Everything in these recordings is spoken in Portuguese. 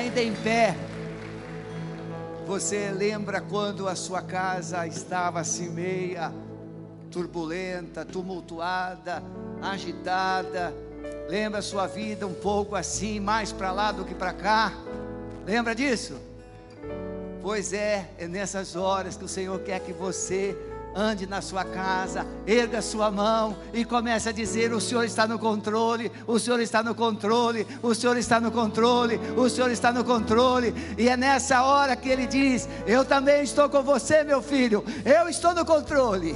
ainda em pé. Você lembra quando a sua casa estava assim meia turbulenta, tumultuada, agitada? Lembra a sua vida um pouco assim, mais para lá do que para cá? Lembra disso? Pois é, é nessas horas que o Senhor quer que você ande na sua casa, erga sua mão e comece a dizer: O Senhor está no controle, o Senhor está no controle, o Senhor está no controle, o Senhor está no controle. E é nessa hora que ele diz: Eu também estou com você, meu filho, eu estou no controle.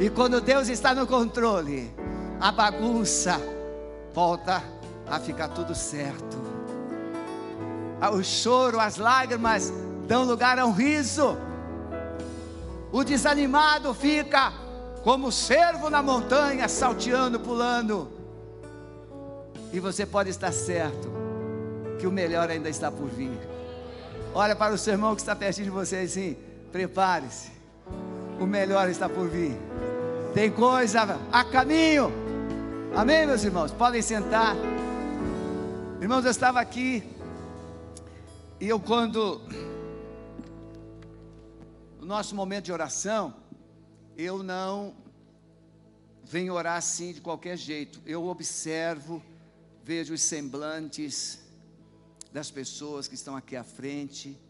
E quando Deus está no controle, a bagunça volta a ficar tudo certo. O choro, as lágrimas dão lugar a um riso o desanimado fica como servo na montanha, salteando, pulando. E você pode estar certo que o melhor ainda está por vir. Olha para o seu irmão que está pertinho de você assim, prepare-se. O melhor está por vir. Tem coisa a caminho. Amém, meus irmãos? Podem sentar. Irmãos, eu estava aqui e eu quando nosso momento de oração, eu não venho orar assim de qualquer jeito. Eu observo, vejo os semblantes das pessoas que estão aqui à frente.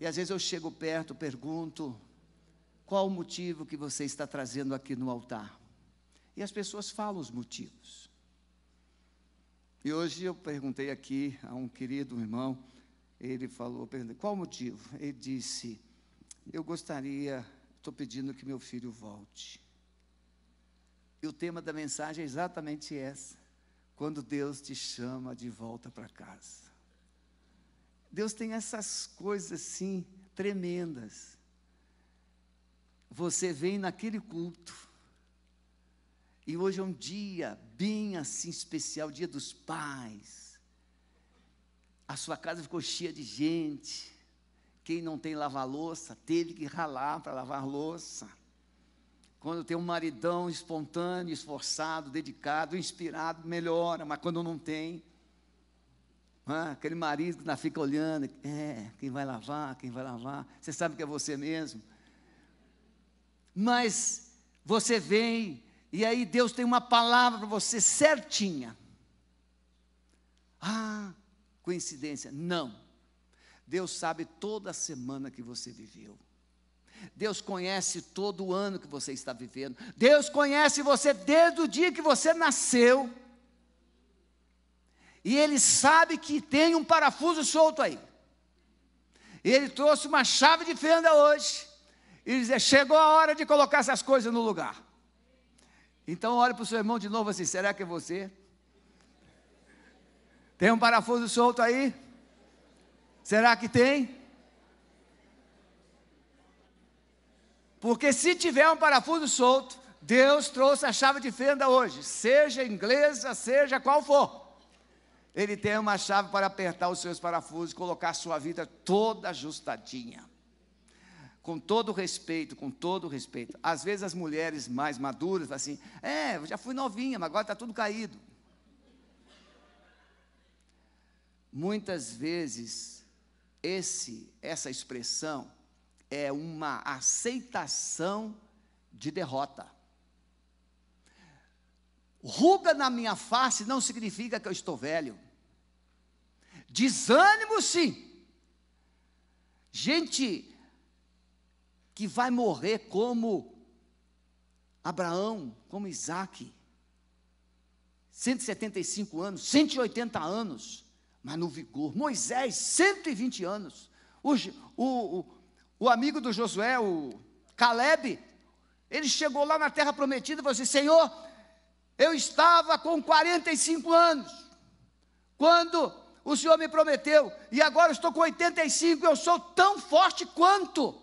E às vezes eu chego perto, pergunto: qual o motivo que você está trazendo aqui no altar? E as pessoas falam os motivos. E hoje eu perguntei aqui a um querido irmão, ele falou, qual o motivo? Ele disse, eu gostaria, estou pedindo que meu filho volte. E o tema da mensagem é exatamente essa. Quando Deus te chama de volta para casa. Deus tem essas coisas assim tremendas. Você vem naquele culto. E hoje é um dia bem assim especial, dia dos pais. A sua casa ficou cheia de gente. Quem não tem lavar louça, teve que ralar para lavar louça. Quando tem um maridão espontâneo, esforçado, dedicado, inspirado, melhora, mas quando não tem, aquele marido que fica olhando, é, quem vai lavar, quem vai lavar, você sabe que é você mesmo. Mas você vem, e aí Deus tem uma palavra para você certinha. Ah, coincidência? Não. Deus sabe toda a semana que você viveu. Deus conhece todo o ano que você está vivendo. Deus conhece você desde o dia que você nasceu. E Ele sabe que tem um parafuso solto aí. Ele trouxe uma chave de fenda hoje. E diz: chegou a hora de colocar essas coisas no lugar. Então olhe para o seu irmão de novo assim: será que é você? Tem um parafuso solto aí? Será que tem? Porque se tiver um parafuso solto, Deus trouxe a chave de fenda hoje, seja inglesa, seja qual for. Ele tem uma chave para apertar os seus parafusos e colocar a sua vida toda ajustadinha. Com todo respeito, com todo respeito. Às vezes as mulheres mais maduras falam assim: é, eu já fui novinha, mas agora está tudo caído. Muitas vezes esse, essa expressão é uma aceitação de derrota. Ruga na minha face não significa que eu estou velho. Desânimo, sim. Gente que vai morrer como Abraão, como Isaac, 175 anos, 180 anos, mas no vigor. Moisés, 120 anos. O, o, o, amigo do Josué, o Caleb, ele chegou lá na terra prometida e falou assim: Senhor, eu estava com 45 anos, quando o Senhor me prometeu, e agora estou com 85, eu sou tão forte quanto.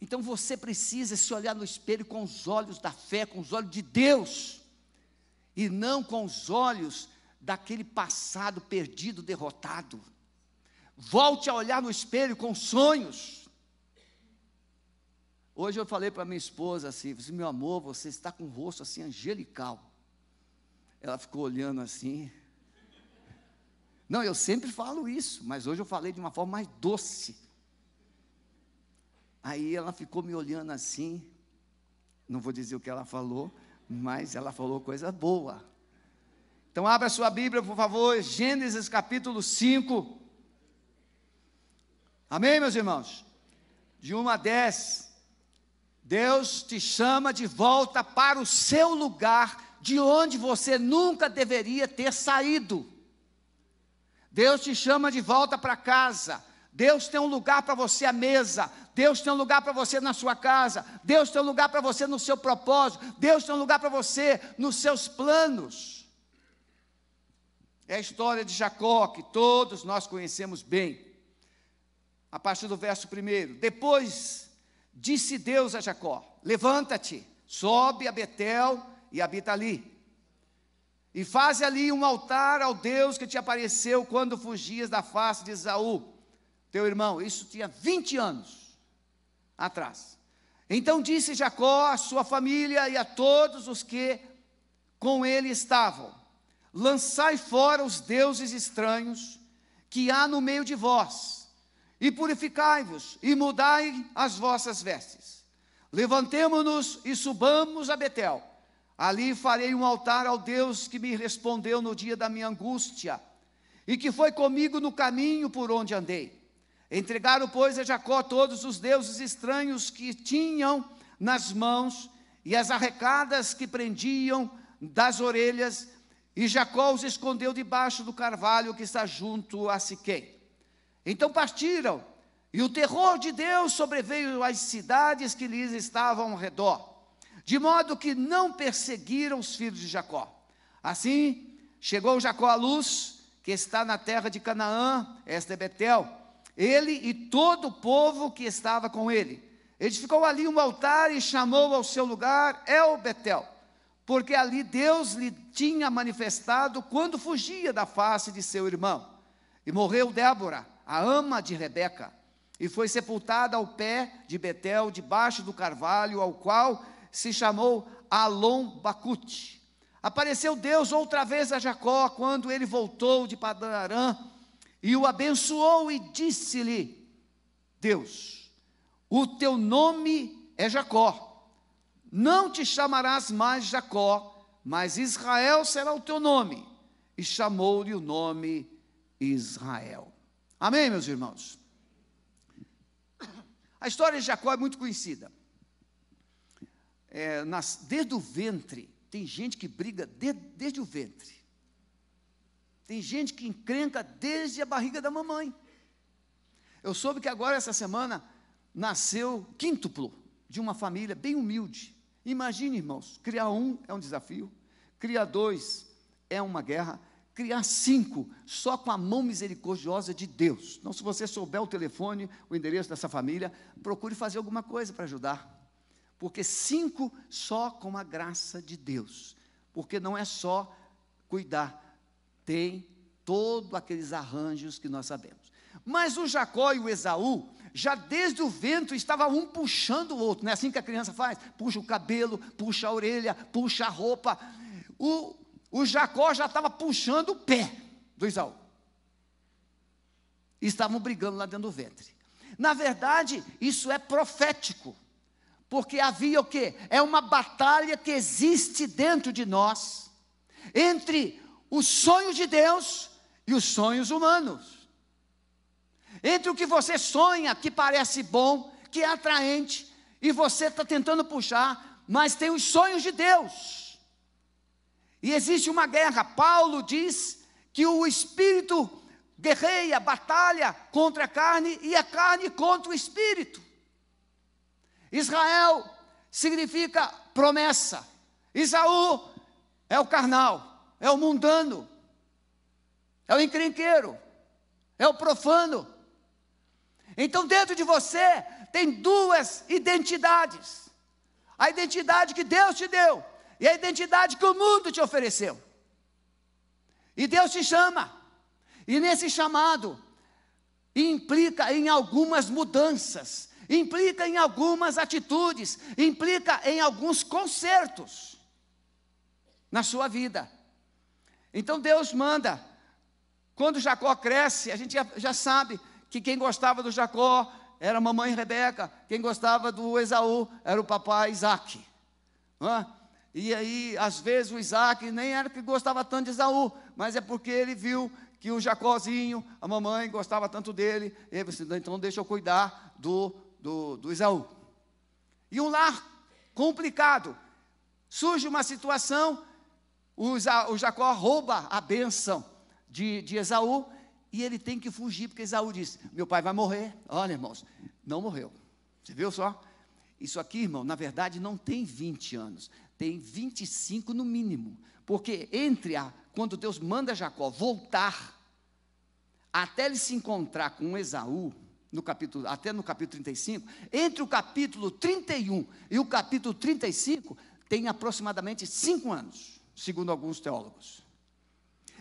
Então você precisa se olhar no espelho com os olhos da fé, com os olhos de Deus, e não com os olhos daquele passado perdido, derrotado. Volte a olhar no espelho com sonhos. Hoje eu falei para minha esposa assim, meu amor, você está com o rosto assim angelical. Ela ficou olhando assim. Não, eu sempre falo isso, mas hoje eu falei de uma forma mais doce. Aí ela ficou me olhando assim, não vou dizer o que ela falou, mas ela falou coisa boa. Então abra sua Bíblia, por favor, Gênesis capítulo 5. Amém, meus irmãos? De 1 a 10, Deus te chama de volta para o seu lugar, de onde você nunca deveria ter saído. Deus te chama de volta para casa. Deus tem um lugar para você à mesa. Deus tem um lugar para você na sua casa. Deus tem um lugar para você no seu propósito. Deus tem um lugar para você nos seus planos. É a história de Jacó que todos nós conhecemos bem. A partir do verso 1. Depois disse Deus a Jacó: Levanta-te, sobe a Betel e habita ali. E faz ali um altar ao Deus que te apareceu quando fugias da face de Esaú, teu irmão. Isso tinha 20 anos atrás. Então disse Jacó à sua família e a todos os que com ele estavam: Lançai fora os deuses estranhos que há no meio de vós, e purificai-vos, e mudai as vossas vestes. Levantemo-nos e subamos a Betel Ali farei um altar ao Deus que me respondeu no dia da minha angústia e que foi comigo no caminho por onde andei. Entregaram, pois, a Jacó todos os deuses estranhos que tinham nas mãos e as arrecadas que prendiam das orelhas, e Jacó os escondeu debaixo do carvalho que está junto a Siquém. Então partiram, e o terror de Deus sobreveio às cidades que lhes estavam ao redor de modo que não perseguiram os filhos de Jacó. Assim, chegou Jacó à luz, que está na terra de Canaã, esta é Betel, ele e todo o povo que estava com ele. Edificou ali um altar e chamou ao seu lugar El Betel, porque ali Deus lhe tinha manifestado quando fugia da face de seu irmão. E morreu Débora, a ama de Rebeca, e foi sepultada ao pé de Betel, debaixo do carvalho, ao qual se chamou Alon Bacute. Apareceu Deus outra vez a Jacó quando ele voltou de Padarã e o abençoou e disse-lhe: Deus, o teu nome é Jacó. Não te chamarás mais Jacó, mas Israel será o teu nome. E chamou-lhe o nome Israel. Amém, meus irmãos? A história de Jacó é muito conhecida é, nas, desde o ventre. Tem gente que briga de, desde o ventre. Tem gente que encrenca desde a barriga da mamãe. Eu soube que agora, essa semana, nasceu quíntuplo de uma família bem humilde. Imagine, irmãos, criar um é um desafio, criar dois é uma guerra, criar cinco só com a mão misericordiosa de Deus. Então, se você souber o telefone, o endereço dessa família, procure fazer alguma coisa para ajudar porque cinco só com a graça de Deus, porque não é só cuidar, tem todos aqueles arranjos que nós sabemos. Mas o Jacó e o Esaú, já desde o vento, estava um puxando o outro, não é assim que a criança faz? Puxa o cabelo, puxa a orelha, puxa a roupa. O, o Jacó já estava puxando o pé do Esaú. Estavam brigando lá dentro do ventre. Na verdade, isso é profético. Porque havia o que? É uma batalha que existe dentro de nós, entre os sonhos de Deus e os sonhos humanos. Entre o que você sonha, que parece bom, que é atraente, e você está tentando puxar, mas tem os sonhos de Deus. E existe uma guerra. Paulo diz que o espírito guerreia, batalha contra a carne e a carne contra o espírito. Israel significa promessa. Isaú é o carnal, é o mundano, é o encrenqueiro, é o profano. Então, dentro de você tem duas identidades: a identidade que Deus te deu e a identidade que o mundo te ofereceu. E Deus te chama, e nesse chamado implica em algumas mudanças implica em algumas atitudes, implica em alguns consertos na sua vida. Então Deus manda Quando Jacó cresce, a gente já, já sabe que quem gostava do Jacó era a mamãe Rebeca, quem gostava do Esaú era o papai Isaac. É? E aí, às vezes, o Isaac nem era que gostava tanto de Esaú, mas é porque ele viu que o Jacózinho, a mamãe gostava tanto dele, e ele disse, então deixa eu cuidar do, do, do Esaú. E um lar complicado. Surge uma situação, o, Jacó rouba a bênção de, de Esaú, e ele tem que fugir, porque Esaú disse: Meu pai vai morrer. Olha, irmãos, não morreu. Você viu só? Isso aqui, irmão, na verdade não tem 20 anos, tem 25 no mínimo. Porque entre a quando Deus manda Jacó voltar até ele se encontrar com Esaú, no capítulo, até no capítulo 35, entre o capítulo 31 e o capítulo 35, tem aproximadamente cinco anos, segundo alguns teólogos.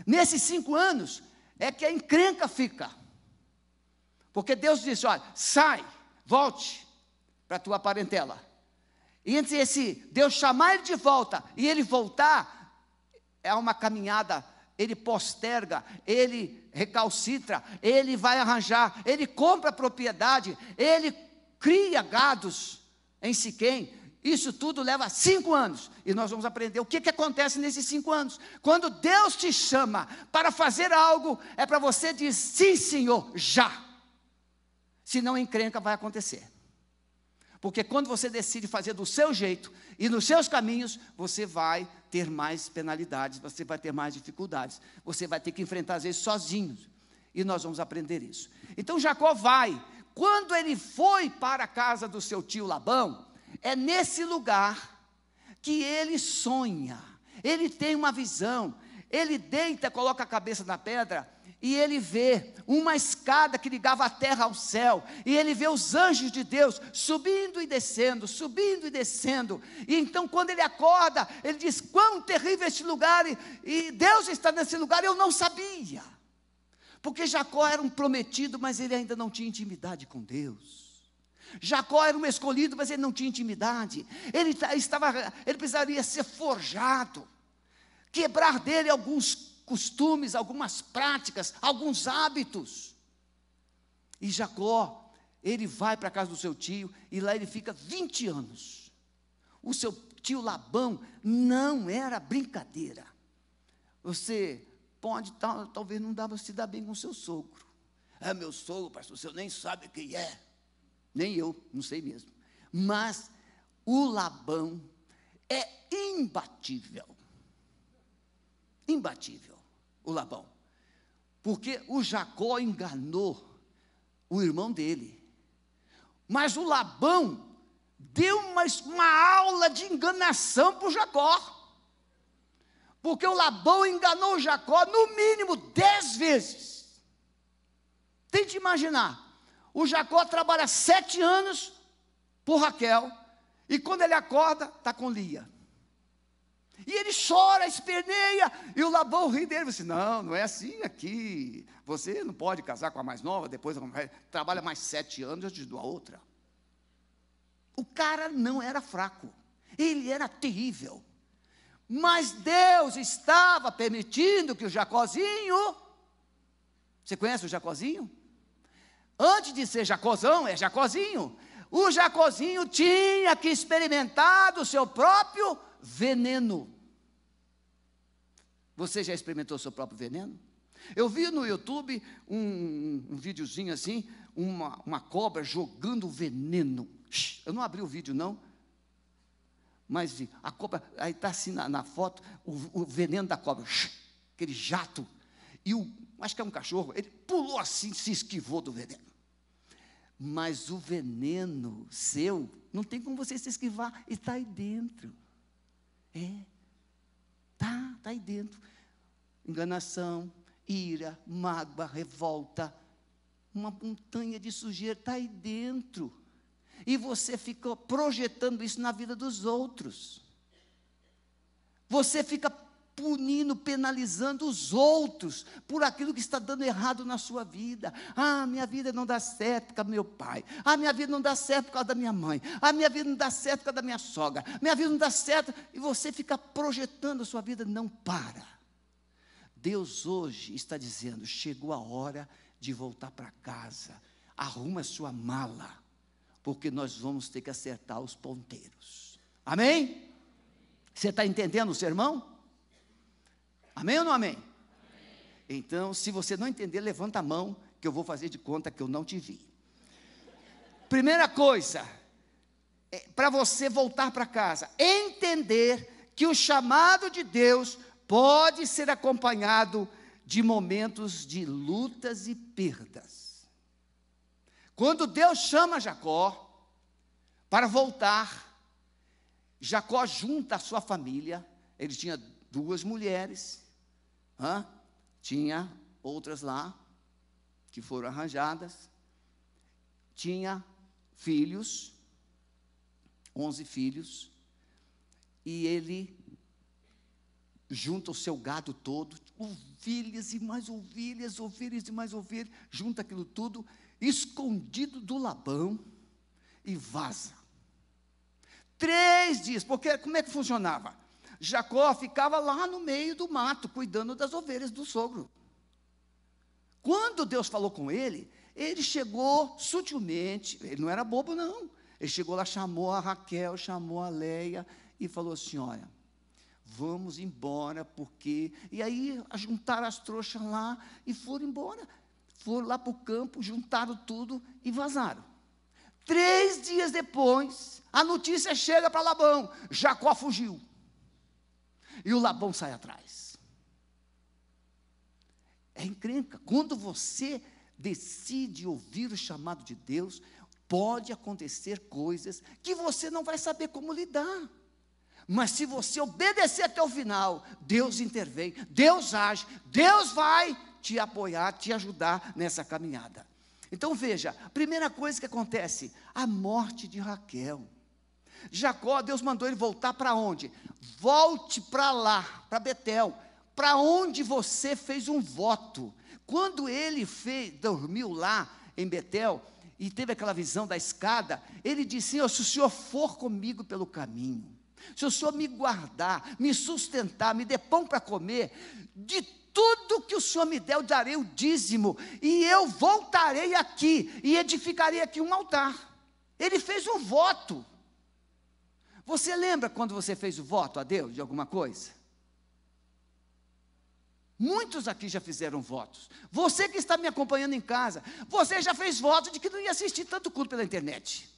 Nesses cinco anos, é que a encrenca fica. Porque Deus disse: olha, sai, volte para a tua parentela. E entre esse Deus chamar ele de volta e ele voltar, é uma caminhada, ele posterga, ele recalcitra, ele vai arranjar, ele compra propriedade, ele cria gados em Siquém, isso tudo leva cinco anos. E nós vamos aprender o que, que acontece nesses cinco anos. Quando Deus te chama para fazer algo, é para você dizer sim, Senhor, já. Senão encrenca vai acontecer. Porque quando você decide fazer do seu jeito e nos seus caminhos, você vai ter mais penalidades, você vai ter mais dificuldades. Você vai ter que enfrentar às vezes sozinho. E nós vamos aprender isso. Então Jacó vai. Quando ele foi para a casa do seu tio Labão, é nesse lugar que ele sonha, ele tem uma visão, ele deita, coloca a cabeça na pedra e ele vê uma escada que ligava a terra ao céu, e ele vê os anjos de Deus subindo e descendo, subindo e descendo. E então, quando ele acorda, ele diz: Quão terrível este lugar, e, e Deus está nesse lugar, eu não sabia. Porque Jacó era um prometido, mas ele ainda não tinha intimidade com Deus. Jacó era um escolhido, mas ele não tinha intimidade. Ele estava, ele precisaria ser forjado, quebrar dele alguns costumes, algumas práticas, alguns hábitos. E Jacó, ele vai para a casa do seu tio e lá ele fica 20 anos. O seu tio Labão não era brincadeira. Você pode, tal, talvez não dava se dar bem com seu sogro. É meu sogro, pastor, o senhor nem sabe quem é. Nem eu, não sei mesmo. Mas o Labão é imbatível. Imbatível, o Labão. Porque o Jacó enganou o irmão dele. Mas o Labão deu uma, uma aula de enganação para o Jacó. Porque o Labão enganou o Jacó no mínimo dez vezes. Tente imaginar. O Jacó trabalha sete anos por Raquel, e quando ele acorda, está com Lia. E ele chora, esperneia, e o Labão ri dele, disse, não, não é assim aqui, você não pode casar com a mais nova, depois trabalha mais sete anos antes da outra. O cara não era fraco, ele era terrível, mas Deus estava permitindo que o Jacozinho, você conhece o Jacozinho? Antes de ser Jacozão, é Jacozinho. O Jacozinho tinha que experimentar do seu próprio veneno. Você já experimentou o seu próprio veneno? Eu vi no YouTube um, um videozinho assim, uma, uma cobra jogando veneno. Eu não abri o vídeo, não. Mas a cobra, aí está assim na, na foto, o, o, veneno da cobra, aquele jato. E o, acho que é um cachorro, ele pulou assim, se esquivou do veneno. Mas o veneno seu, não tem como você se esquivar, está aí dentro. É. Está, está aí dentro. Enganação, ira, mágoa, revolta, uma montanha de sujeira está aí dentro. E você ficou projetando isso na vida dos outros. Você fica punindo, penalizando os outros por aquilo que está dando errado na sua vida. Ah, minha vida não dá certo por causa do meu pai. Ah, minha vida não dá certo por causa da minha mãe. Ah, minha vida não dá certo por causa da minha sogra. Minha vida não dá certo. E você fica projetando a sua vida, não para. Deus hoje está dizendo: chegou a hora de voltar para casa, arruma sua mala, porque nós vamos ter que acertar os ponteiros. Amém? Você está entendendo o sermão? Amém ou não amém? amém? Então, se você não entender, levanta a mão, que eu vou fazer de conta que eu não te vi. Primeira coisa, é, para você voltar para casa, entender que o chamado de Deus pode ser acompanhado de momentos de lutas e perdas. Quando Deus chama Jacó para voltar, Jacó junta a sua família, ele tinha duas mulheres, hã? tinha outras lá que foram arranjadas, tinha filhos, onze filhos, e ele junta o seu gado todo, ovelhas e mais ovelhas, ovelhas e mais ovelhas, junta aquilo tudo, escondido do Labão, e vaza. Três dias, porque como é que funcionava? Jacó ficava lá no meio do mato, cuidando das ovelhas do sogro. Quando Deus falou com ele, ele chegou sutilmente, ele não era bobo, não. Ele chegou lá, chamou a Raquel, chamou a Leia e falou assim: Olha, vamos embora, porque. E aí juntaram as trouxas lá e foram embora. Foram lá para o campo, juntaram tudo e vazaram. Três dias depois, a notícia chega para Labão: Jacó fugiu. E o Labão sai atrás. É encrenca. Quando você decide ouvir o chamado de Deus, pode acontecer coisas que você não vai saber como lidar. Mas se você obedecer até o final, Deus intervém, Deus age, Deus vai te apoiar, te ajudar nessa caminhada. Então veja, primeira coisa que acontece, a morte de Raquel. Jacó, Deus mandou ele voltar para onde? Volte para lá, para Betel, para onde você fez um voto. Quando ele fez, dormiu lá em Betel e teve aquela visão da escada, ele disse: Senhor, se o Senhor for comigo pelo caminho, se o Senhor me guardar, me sustentar, me der pão para comer, de tudo que o Senhor me der, eu darei o dízimo, e eu voltarei aqui e edificarei aqui um altar. Ele fez um voto. Você lembra quando você fez o voto a Deus de alguma coisa? Muitos aqui já fizeram votos. Você que está me acompanhando em casa, você já fez voto de que não ia assistir tanto culto pela internet.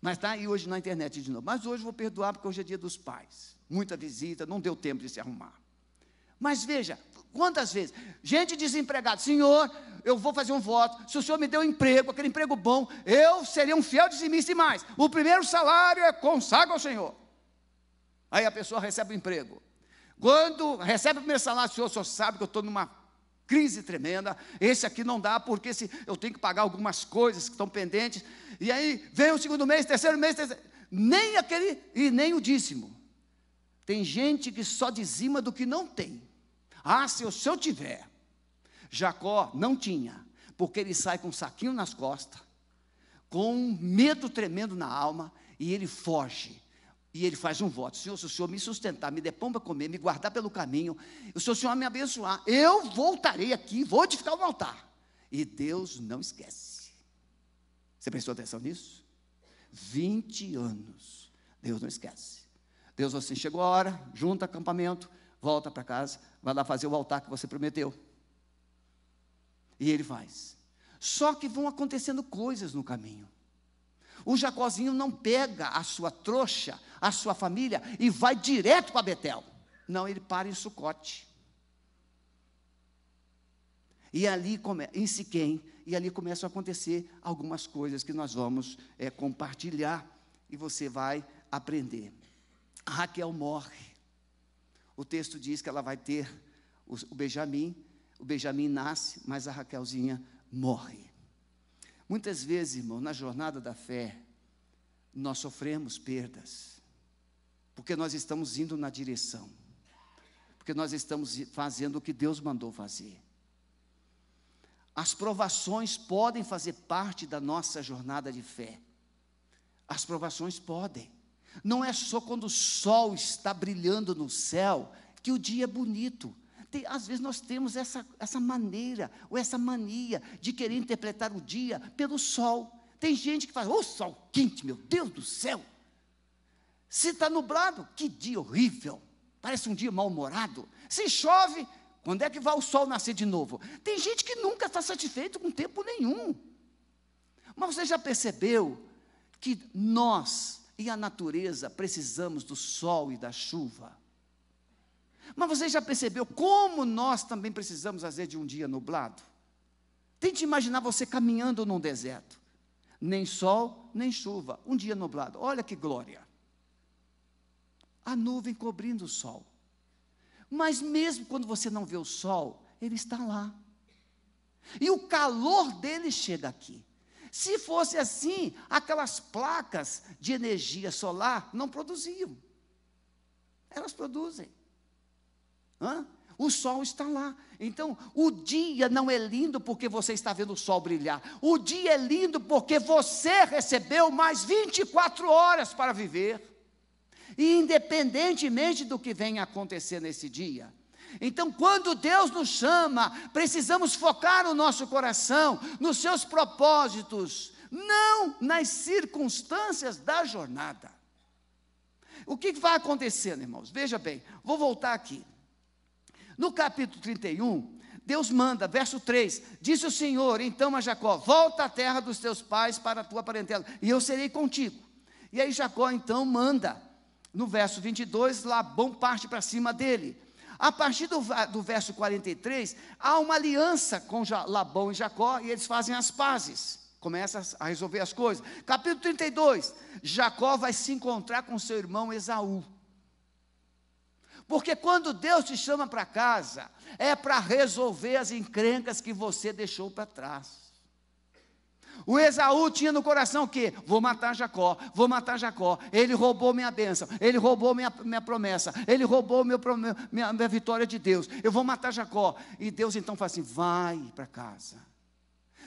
Mas está aí hoje na internet de novo. Mas hoje vou perdoar porque hoje é dia dos pais. Muita visita, não deu tempo de se arrumar. Mas veja, quantas vezes? Gente desempregada, Senhor, eu vou fazer um voto. Se o Senhor me deu um emprego, aquele emprego bom, eu seria um fiel dizimista e mais. O primeiro salário é consagra ao Senhor. Aí a pessoa recebe o emprego. Quando recebe o primeiro salário, o senhor só sabe que eu estou numa crise tremenda. Esse aqui não dá, porque se eu tenho que pagar algumas coisas que estão pendentes. E aí vem o segundo mês, terceiro mês, terceiro, nem aquele e nem o dízimo. Tem gente que só dizima do que não tem. Ah, se eu, se eu tiver. Jacó não tinha, porque ele sai com um saquinho nas costas, com um medo tremendo na alma, e ele foge e ele faz um voto: Senhor, se o Senhor me sustentar, me der pão para comer, me guardar pelo caminho, se o Senhor me abençoar, eu voltarei aqui, vou edificar um altar. E Deus não esquece. Você prestou atenção nisso? 20 anos. Deus não esquece. Deus assim, chegou a hora, junta acampamento, volta para casa, vai lá fazer o altar que você prometeu. E ele faz. Só que vão acontecendo coisas no caminho. O Jacózinho não pega a sua trouxa, a sua família e vai direto para Betel. Não, ele para em Sucote. E ali, em Siquém, e ali começam a acontecer algumas coisas que nós vamos é, compartilhar e você vai aprender. A Raquel morre. O texto diz que ela vai ter o, Benjamim, o Benjamim nasce, mas a Raquelzinha morre. Muitas vezes, irmão, na jornada da fé, nós sofremos perdas, porque nós estamos indo na direção, porque nós estamos fazendo o que Deus mandou fazer. As provações podem fazer parte da nossa jornada de fé. As provações podem. Não é só quando o sol está brilhando no céu que o dia é bonito. Tem, às vezes nós temos essa, essa maneira, ou essa mania de querer interpretar o dia pelo sol. Tem gente que fala, ô oh, sol quente, meu Deus do céu. Se está nublado, que dia horrível. Parece um dia mal-humorado. Se chove, quando é que vai o sol nascer de novo? Tem gente que nunca está satisfeito com tempo nenhum. Mas você já percebeu que nós e a natureza precisamos do sol e da chuva? Mas você já percebeu como nós também precisamos, às vezes, de um dia nublado? Tente imaginar você caminhando num deserto. Nem sol, nem chuva. Um dia nublado. Olha que glória. A nuvem cobrindo o sol. Mas mesmo quando você não vê o sol, ele está lá. E o calor dele chega aqui. Se fosse assim, aquelas placas de energia solar não produziam. Elas produzem. Hã? O sol está lá. Então, o dia não é lindo porque você está vendo o sol brilhar. O dia é lindo porque você recebeu mais 24 horas para viver. E independentemente do que venha acontecer nesse dia. Então, quando Deus nos chama, precisamos focar o nosso coração nos seus propósitos, não nas circunstâncias da jornada. O que vai acontecendo, irmãos? Veja bem, vou voltar aqui. No capítulo 31, Deus manda, verso 3: Disse o Senhor então a Jacó: Volta à terra dos teus pais para a tua parentela, e eu serei contigo. E aí Jacó então manda, no verso 22, Labão parte para cima dele. A partir do, do verso 43, há uma aliança com Labão e Jacó, e eles fazem as pazes começa a resolver as coisas. Capítulo 32, Jacó vai se encontrar com seu irmão Esaú. Porque quando Deus te chama para casa, é para resolver as encrencas que você deixou para trás. O Esaú tinha no coração o quê? Vou matar Jacó, vou matar Jacó. Ele roubou minha bênção, ele roubou minha, minha promessa, ele roubou meu, minha, minha vitória de Deus. Eu vou matar Jacó. E Deus então fala assim: vai para casa.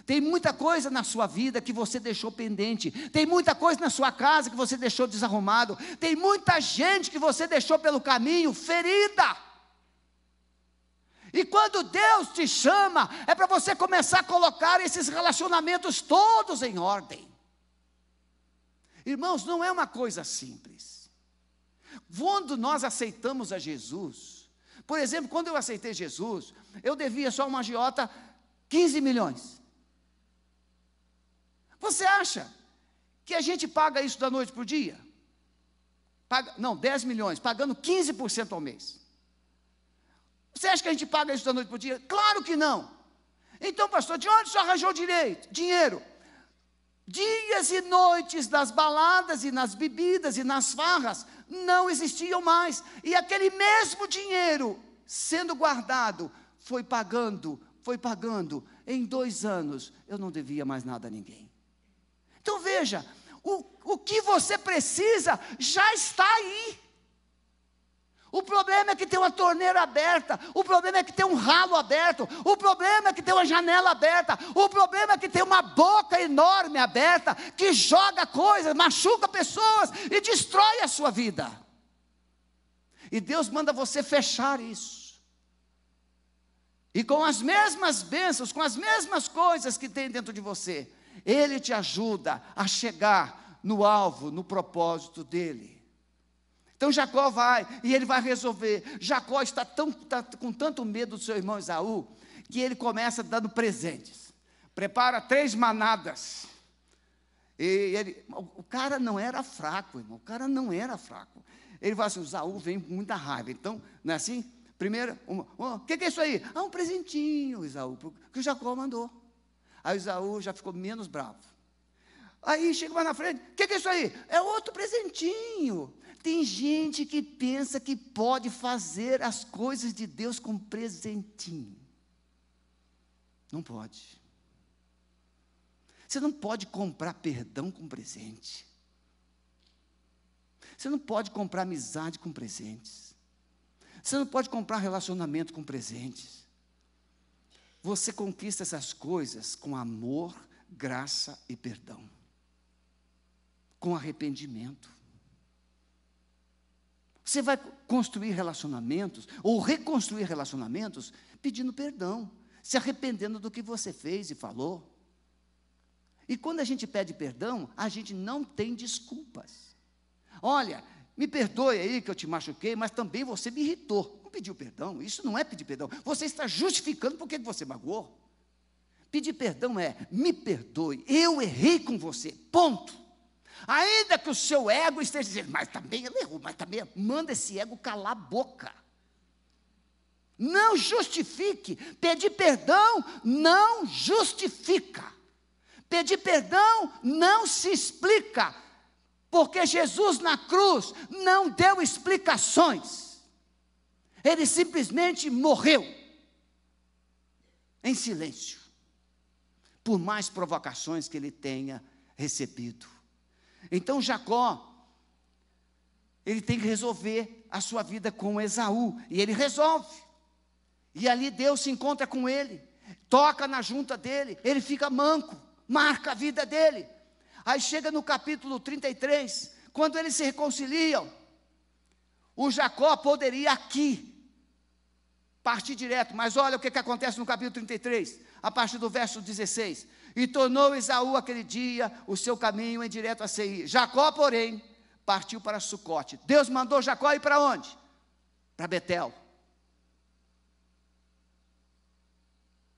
Tem muita coisa na sua vida que você deixou pendente. Tem muita coisa na sua casa que você deixou desarrumado. Tem muita gente que você deixou pelo caminho ferida. E quando Deus te chama, é para você começar a colocar esses relacionamentos todos em ordem. Irmãos, não é uma coisa simples. Quando nós aceitamos a Jesus, por exemplo, quando eu aceitei Jesus, eu devia só uma agiota 15 milhões. Você acha que a gente paga isso da noite para o dia? Paga, não, 10 milhões, pagando 15% ao mês. Você acha que a gente paga isso da noite para o dia? Claro que não. Então, pastor, de onde você arranjou direito, dinheiro? Dias e noites nas baladas e nas bebidas e nas farras não existiam mais. E aquele mesmo dinheiro sendo guardado foi pagando, foi pagando. Em dois anos eu não devia mais nada a ninguém. Então veja, o, o que você precisa já está aí. O problema é que tem uma torneira aberta, o problema é que tem um ralo aberto, o problema é que tem uma janela aberta, o problema é que tem uma boca enorme aberta que joga coisas, machuca pessoas e destrói a sua vida. E Deus manda você fechar isso. E com as mesmas bênçãos, com as mesmas coisas que tem dentro de você, ele te ajuda a chegar no alvo, no propósito dele. Então Jacó vai e ele vai resolver. Jacó está, tão, está com tanto medo do seu irmão Esaú que ele começa dando presentes. Prepara três manadas. E ele, o cara não era fraco, irmão. O cara não era fraco. Ele fala assim: Esaú vem com muita raiva. Então, não é assim? Primeiro, o que, que é isso aí? Ah, um presentinho, Esaú, que o Jacó mandou. Aí Isaú já ficou menos bravo. Aí chega mais na frente, o que, que é isso aí? É outro presentinho. Tem gente que pensa que pode fazer as coisas de Deus com presentinho. Não pode. Você não pode comprar perdão com presente. Você não pode comprar amizade com presentes. Você não pode comprar relacionamento com presentes. Você conquista essas coisas com amor, graça e perdão. Com arrependimento. Você vai construir relacionamentos ou reconstruir relacionamentos pedindo perdão, se arrependendo do que você fez e falou. E quando a gente pede perdão, a gente não tem desculpas. Olha, me perdoe aí que eu te machuquei, mas também você me irritou. Não pediu perdão, isso não é pedir perdão. Você está justificando porque você magoou. Pedir perdão é, me perdoe, eu errei com você, ponto. Ainda que o seu ego esteja dizendo, mas também ele errou, mas também, manda esse ego calar a boca. Não justifique. Pedir perdão não justifica. Pedir perdão não se explica. Porque Jesus na cruz não deu explicações. Ele simplesmente morreu em silêncio. Por mais provocações que ele tenha recebido. Então Jacó, ele tem que resolver a sua vida com Esaú, e ele resolve. E ali Deus se encontra com ele, toca na junta dele, ele fica manco, marca a vida dele. Aí chega no capítulo 33, quando eles se reconciliam, o Jacó poderia aqui partir direto, mas olha o que, que acontece no capítulo 33, a partir do verso 16. E tornou Esaú aquele dia o seu caminho em direto a Seir. Jacó, porém, partiu para Sucote. Deus mandou Jacó ir para onde? Para Betel.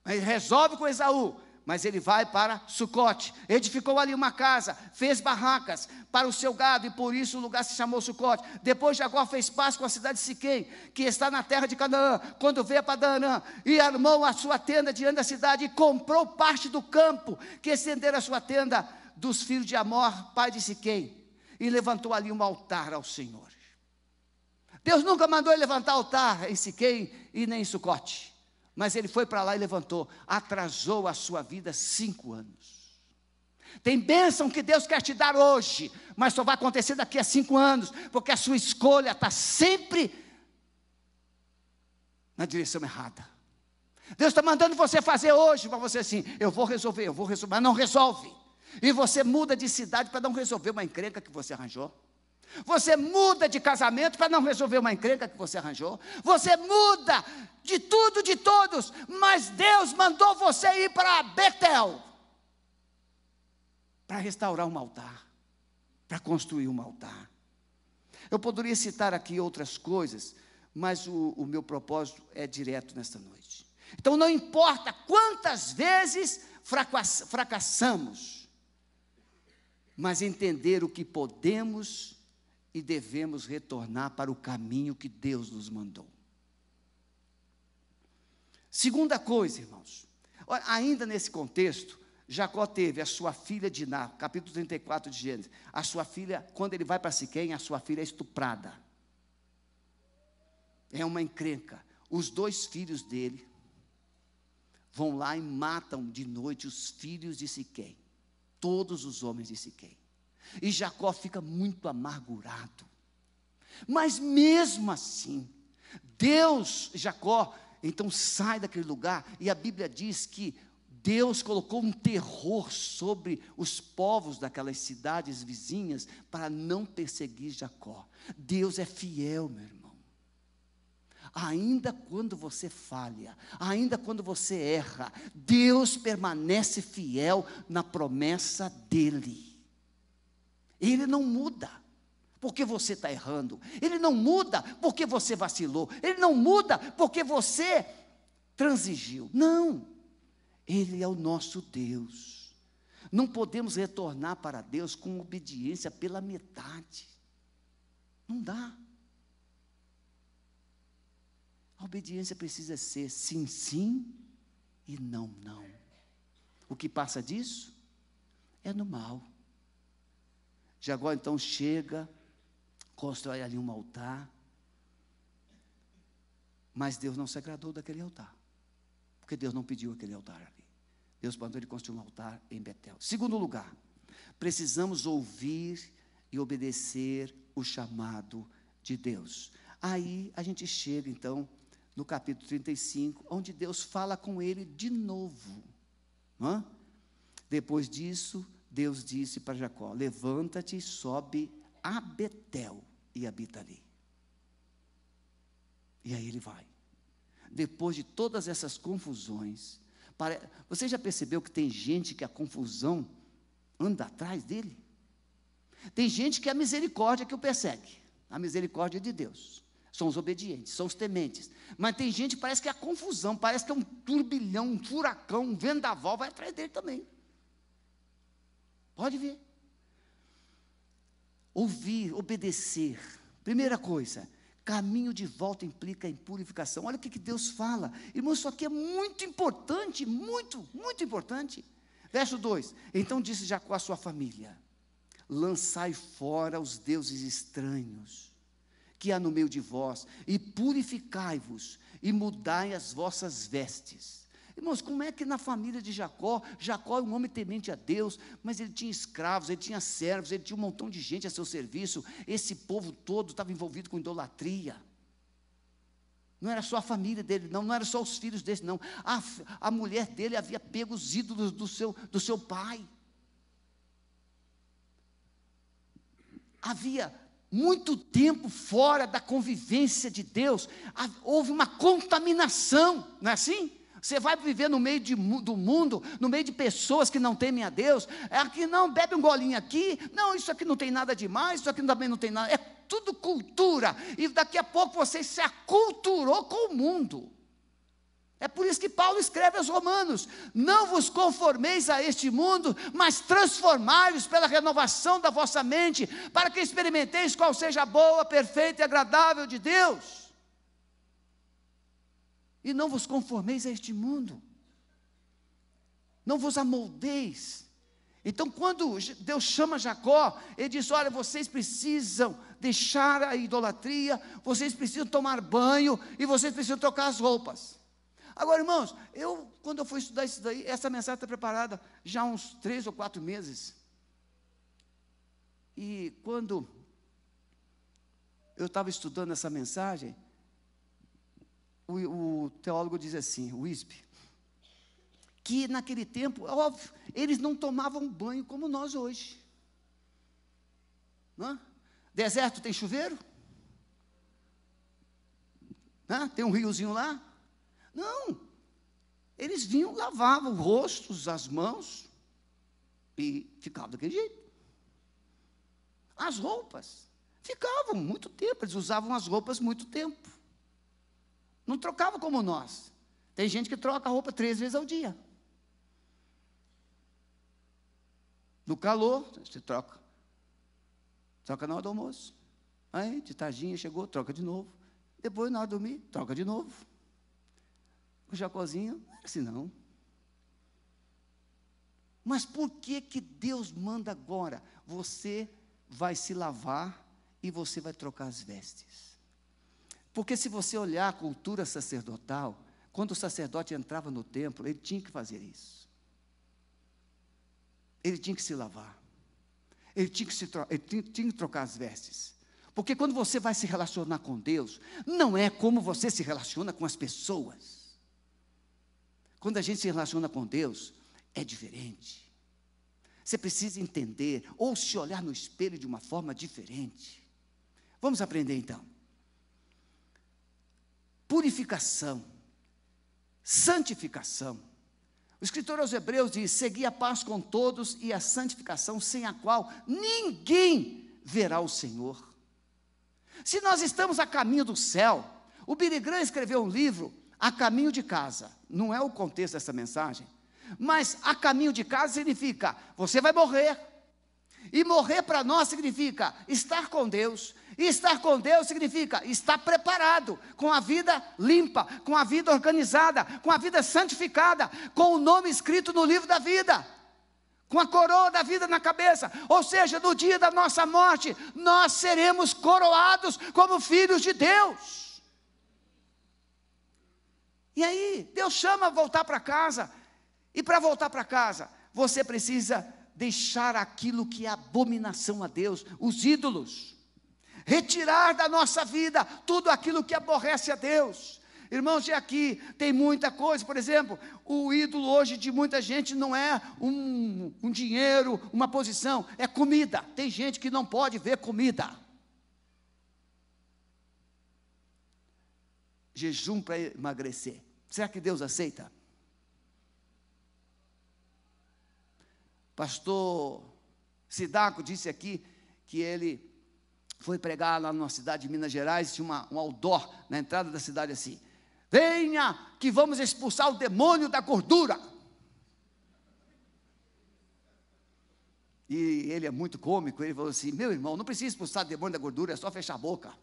Ele resolve com Esaú mas ele vai para Sucote. Edificou ali uma casa, fez barracas para o seu gado, e por isso o lugar se chamou Sucote. Depois Jacó fez paz com a cidade de Siquém, que está na terra de Canaã, quando veio para Danã, e armou a sua tenda diante da cidade, e comprou parte do campo, que estendera a sua tenda dos filhos de Amor, pai de Siquém, e levantou ali um altar ao Senhor. Deus nunca mandou ele levantar altar em Siquém e nem em Sucote. Mas ele foi para lá e levantou, atrasou a sua vida cinco anos. Tem bênção que Deus quer te dar hoje, mas só vai acontecer daqui a cinco anos, porque a sua escolha está sempre na direção errada. Deus está mandando você fazer hoje para você assim, eu vou resolver, eu vou resolver, mas não resolve. E você muda de cidade para não resolver uma encrenca que você arranjou. Você muda de casamento para não resolver uma encrenca que você arranjou. Você muda de tudo, de todos. Mas Deus mandou você ir para Betel para restaurar um altar, para construir um altar. Eu poderia citar aqui outras coisas, mas o, o meu propósito é direto nesta noite. Então, não importa quantas vezes fracassamos, mas entender o que podemos e devemos retornar para o caminho que Deus nos mandou. Segunda coisa, irmãos, ainda nesse contexto, Jacó teve a sua filha Diná, capítulo 34 de Gênesis. A sua filha, quando ele vai para Siquém, a sua filha é estuprada. É uma encrenca. Os dois filhos dele vão lá e matam de noite os filhos de Siquém. Todos os homens de Siquém. E Jacó fica muito amargurado. Mas mesmo assim, Deus, Jacó, então sai daquele lugar, e a Bíblia diz que Deus colocou um terror sobre os povos daquelas cidades vizinhas para não perseguir Jacó. Deus é fiel, meu irmão. Ainda quando você falha, ainda quando você erra, Deus permanece fiel na promessa dEle. Ele não muda porque você está errando. Ele não muda porque você vacilou. Ele não muda porque você transigiu. Não. Ele é o nosso Deus. Não podemos retornar para Deus com obediência pela metade. Não dá. A obediência precisa ser sim, sim e não, não. O que passa disso é no mal. Jacó então chega, constrói ali um altar. Mas Deus não se agradou daquele altar. Porque Deus não pediu aquele altar ali. Deus mandou ele construir um altar em Betel. Segundo lugar, precisamos ouvir e obedecer o chamado de Deus. Aí a gente chega então no capítulo 35, onde Deus fala com ele de novo. Depois disso, Deus disse para Jacó: Levanta-te, sobe a Betel e habita ali. E aí ele vai. Depois de todas essas confusões, você já percebeu que tem gente que a confusão anda atrás dele? Tem gente que é a misericórdia que o persegue, a misericórdia de Deus. São os obedientes, são os tementes. Mas tem gente que parece que é a confusão, parece que é um turbilhão, um furacão, um vendaval, vai atrás dele também. Pode ver. Ouvir, obedecer. Primeira coisa, caminho de volta implica em purificação. Olha o que, que Deus fala. Irmão, isso aqui é muito importante, muito, muito importante. Verso 2: Então disse Jacó à sua família: Lançai fora os deuses estranhos que há no meio de vós, e purificai-vos, e mudai as vossas vestes. Irmãos, como é que na família de Jacó, Jacó é um homem temente a Deus, mas ele tinha escravos, ele tinha servos, ele tinha um montão de gente a seu serviço, esse povo todo estava envolvido com idolatria. Não era só a família dele, não, não era só os filhos dele, não. A, a mulher dele havia pego os ídolos do seu, do seu pai. Havia muito tempo fora da convivência de Deus, houve uma contaminação, não é assim? Você vai viver no meio de, do mundo, no meio de pessoas que não temem a Deus, é aqui não, bebe um golinho aqui, não, isso aqui não tem nada demais, isso aqui também não tem nada, é tudo cultura, e daqui a pouco você se aculturou com o mundo. É por isso que Paulo escreve aos Romanos: Não vos conformeis a este mundo, mas transformai-vos pela renovação da vossa mente, para que experimenteis qual seja a boa, perfeita e agradável de Deus. E não vos conformeis a este mundo, não vos amoldeis. Então, quando Deus chama Jacó, ele diz: Olha, vocês precisam deixar a idolatria, vocês precisam tomar banho e vocês precisam trocar as roupas. Agora, irmãos, eu, quando eu fui estudar isso daí, essa mensagem está preparada já há uns três ou quatro meses. E quando eu estava estudando essa mensagem, o, o teólogo diz assim, o ISP, que naquele tempo, óbvio, eles não tomavam banho como nós hoje. Não? Deserto tem chuveiro? Não? Tem um riozinho lá? Não. Eles vinham, lavavam o rosto, as mãos e ficavam daquele jeito. As roupas ficavam muito tempo, eles usavam as roupas muito tempo. Não trocavam como nós. Tem gente que troca roupa três vezes ao dia. No calor, você troca. Troca na hora do almoço. Aí, de tardinha, chegou, troca de novo. Depois, na hora de dormir, troca de novo. O Jacozinho não era assim não. Mas por que que Deus manda agora? Você vai se lavar e você vai trocar as vestes. Porque se você olhar a cultura sacerdotal, quando o sacerdote entrava no templo, ele tinha que fazer isso. Ele tinha que se lavar. Ele tinha que, se ele tinha, tinha que trocar as vestes. Porque quando você vai se relacionar com Deus, não é como você se relaciona com as pessoas. Quando a gente se relaciona com Deus, é diferente. Você precisa entender ou se olhar no espelho de uma forma diferente. Vamos aprender então. Purificação, santificação. O escritor aos Hebreus diz: Segui a paz com todos e a santificação, sem a qual ninguém verá o Senhor. Se nós estamos a caminho do céu, o Graham escreveu um livro a caminho de casa. Não é o contexto dessa mensagem. Mas a caminho de casa significa você vai morrer. E morrer para nós significa estar com Deus. Estar com Deus significa estar preparado, com a vida limpa, com a vida organizada, com a vida santificada, com o nome escrito no livro da vida, com a coroa da vida na cabeça. Ou seja, no dia da nossa morte, nós seremos coroados como filhos de Deus. E aí, Deus chama a voltar para casa. E para voltar para casa, você precisa deixar aquilo que é abominação a Deus, os ídolos. Retirar da nossa vida tudo aquilo que aborrece a Deus. Irmãos, e aqui tem muita coisa, por exemplo, o ídolo hoje de muita gente não é um, um dinheiro, uma posição, é comida. Tem gente que não pode ver comida. jejum para emagrecer. Será que Deus aceita? Pastor Sidaco disse aqui que ele foi pregar lá numa cidade de Minas Gerais, tinha uma, um outdoor na entrada da cidade assim: Venha, que vamos expulsar o demônio da gordura. E ele é muito cômico, ele falou assim: Meu irmão, não precisa expulsar o demônio da gordura, é só fechar a boca.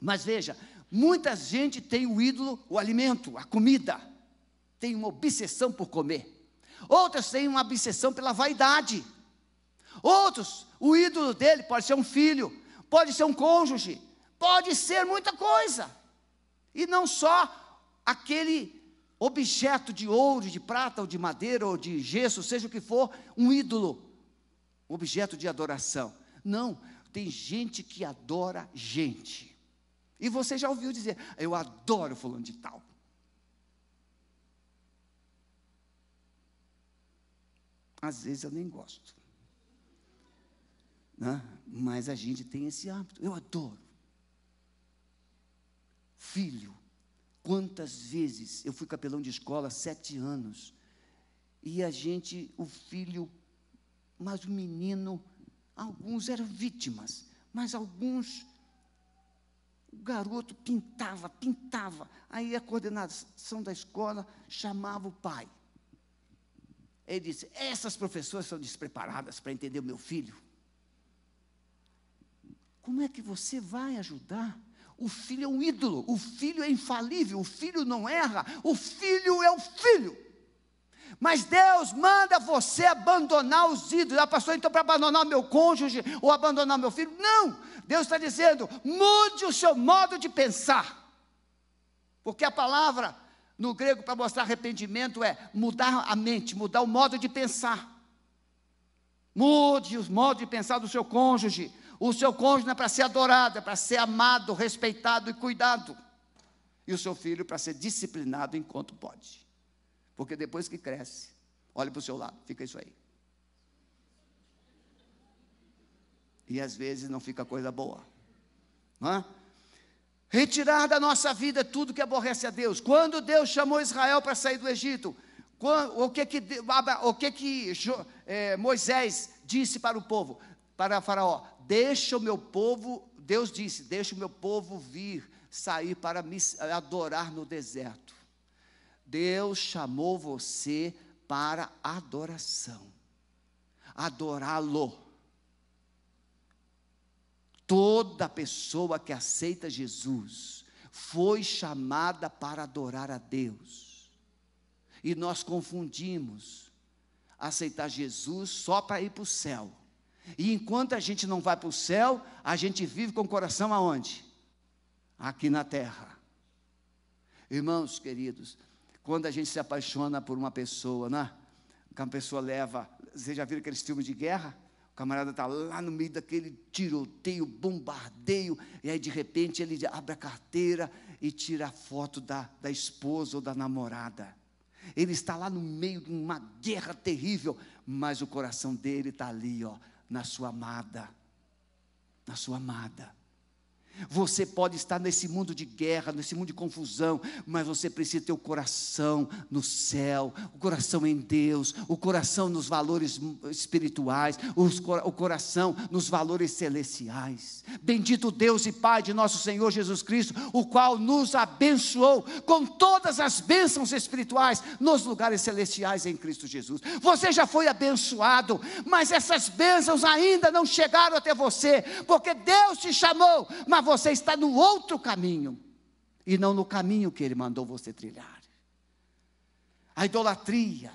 Mas veja, muita gente tem o ídolo, o alimento, a comida, tem uma obsessão por comer. Outras têm uma obsessão pela vaidade. Outros, o ídolo dele pode ser um filho, pode ser um cônjuge, pode ser muita coisa. E não só aquele objeto de ouro, de prata, ou de madeira, ou de gesso, seja o que for, um ídolo, objeto de adoração. Não, tem gente que adora gente. E você já ouviu dizer, eu adoro fulano de tal. Às vezes eu nem gosto. Né? Mas a gente tem esse hábito. Eu adoro. Filho, quantas vezes eu fui capelão de escola sete anos e a gente, o filho, mas o menino, alguns eram vítimas, mas alguns o garoto pintava, pintava. Aí a coordenação da escola chamava o pai. Ele disse: Essas professoras são despreparadas para entender o meu filho. Como é que você vai ajudar? O filho é um ídolo, o filho é infalível, o filho não erra, o filho é o filho. Mas Deus manda você abandonar os ídolos. Ah, pastor, então para abandonar meu cônjuge ou abandonar meu filho? Não! Deus está dizendo: mude o seu modo de pensar. Porque a palavra no grego para mostrar arrependimento é mudar a mente, mudar o modo de pensar. Mude o modo de pensar do seu cônjuge, o seu cônjuge é para ser adorado, é para ser amado, respeitado e cuidado. E o seu filho para ser disciplinado enquanto pode. Porque depois que cresce, olhe para o seu lado, fica isso aí. E às vezes não fica coisa boa. Não Retirar da nossa vida tudo que aborrece a Deus. Quando Deus chamou Israel para sair do Egito, o que que, o que, que é, Moisés disse para o povo? Para Faraó: Deixa o meu povo, Deus disse: Deixa o meu povo vir, sair para me adorar no deserto. Deus chamou você para adoração, adorá-lo. Toda pessoa que aceita Jesus foi chamada para adorar a Deus. E nós confundimos aceitar Jesus só para ir para o céu. E enquanto a gente não vai para o céu, a gente vive com o coração aonde? Aqui na terra. Irmãos queridos, quando a gente se apaixona por uma pessoa, né? Que uma pessoa leva, vocês já viram aqueles filmes de guerra? O camarada está lá no meio daquele tiroteio, bombardeio, e aí de repente ele abre a carteira e tira a foto da, da esposa ou da namorada. Ele está lá no meio de uma guerra terrível, mas o coração dele está ali, ó, na sua amada, na sua amada. Você pode estar nesse mundo de guerra, nesse mundo de confusão, mas você precisa ter o coração no céu, o coração em Deus, o coração nos valores espirituais, o coração nos valores celestiais. Bendito Deus e Pai de nosso Senhor Jesus Cristo, o qual nos abençoou com todas as bênçãos espirituais nos lugares celestiais em Cristo Jesus. Você já foi abençoado, mas essas bênçãos ainda não chegaram até você, porque Deus te chamou, mas você está no outro caminho e não no caminho que Ele mandou você trilhar. A idolatria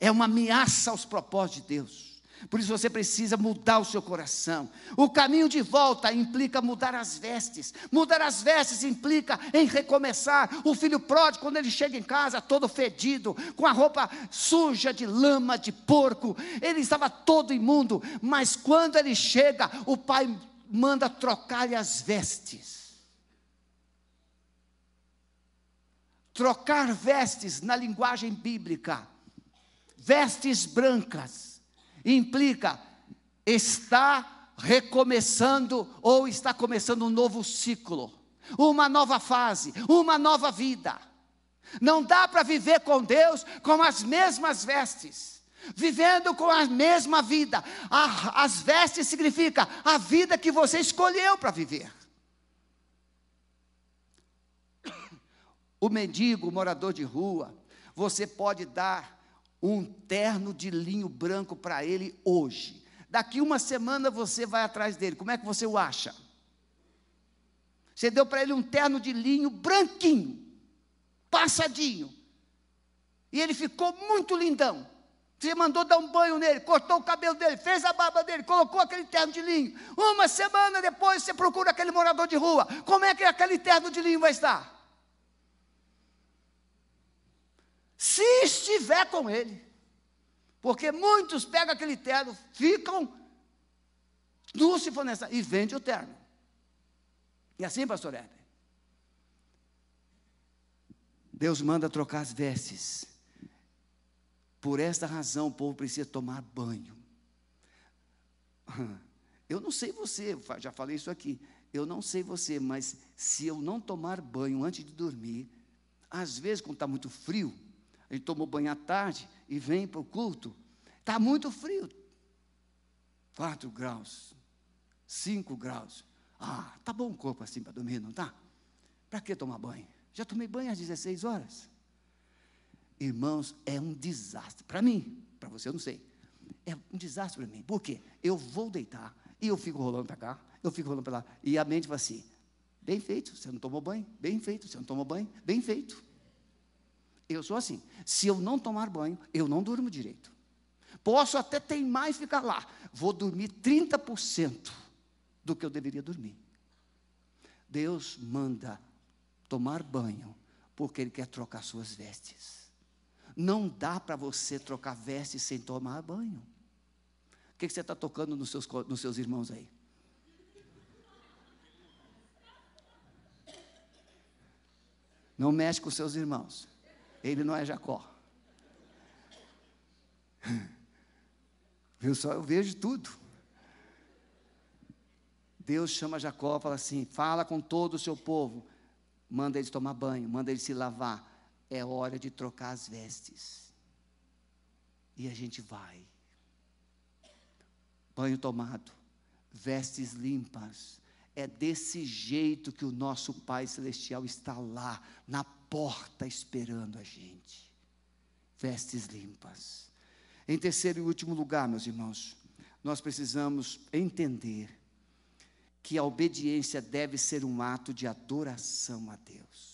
é uma ameaça aos propósitos de Deus. Por isso você precisa mudar o seu coração. O caminho de volta implica mudar as vestes. Mudar as vestes implica em recomeçar. O filho pródigo, quando ele chega em casa todo fedido, com a roupa suja de lama, de porco, ele estava todo imundo. Mas quando ele chega, o pai manda trocar-lhe as vestes. Trocar vestes na linguagem bíblica, vestes brancas, implica está recomeçando ou está começando um novo ciclo. uma nova fase, uma nova vida. Não dá para viver com Deus com as mesmas vestes, vivendo com a mesma vida. as vestes significa a vida que você escolheu para viver. O mendigo, o morador de rua, você pode dar um terno de linho branco para ele hoje. Daqui uma semana você vai atrás dele. Como é que você o acha? Você deu para ele um terno de linho branquinho, passadinho. E ele ficou muito lindão. Você mandou dar um banho nele, cortou o cabelo dele, fez a barba dele, colocou aquele terno de linho. Uma semana depois você procura aquele morador de rua. Como é que aquele terno de linho vai estar? Se estiver com ele. Porque muitos pegam aquele terno, ficam no nessa, e vende o terno. E assim, pastor Heber. Deus manda trocar as vestes. Por esta razão, o povo precisa tomar banho. Eu não sei você, já falei isso aqui. Eu não sei você, mas se eu não tomar banho antes de dormir, às vezes, quando está muito frio, a gente tomou banho à tarde e vem para o culto, está muito frio. 4 graus, 5 graus. Ah, tá bom o corpo assim para dormir, não tá? Para que tomar banho? Já tomei banho às 16 horas. Irmãos, é um desastre. Para mim, para você eu não sei. É um desastre para mim. Por quê? Eu vou deitar e eu fico rolando para cá, eu fico rolando para lá. E a mente vai assim: bem feito, você não tomou banho, bem feito, você não tomou banho, bem feito. Eu sou assim. Se eu não tomar banho, eu não durmo direito. Posso até teimar e ficar lá. Vou dormir 30% do que eu deveria dormir. Deus manda tomar banho porque Ele quer trocar suas vestes. Não dá para você trocar vestes sem tomar banho. O que, que você está tocando nos seus, nos seus irmãos aí? Não mexe com seus irmãos. Ele não é Jacó. Viu só? Eu vejo tudo. Deus chama Jacó e fala assim: fala com todo o seu povo, manda eles tomar banho, manda eles se lavar. É hora de trocar as vestes. E a gente vai. Banho tomado, vestes limpas. É desse jeito que o nosso Pai Celestial está lá, na porta, esperando a gente. Vestes limpas. Em terceiro e último lugar, meus irmãos, nós precisamos entender que a obediência deve ser um ato de adoração a Deus.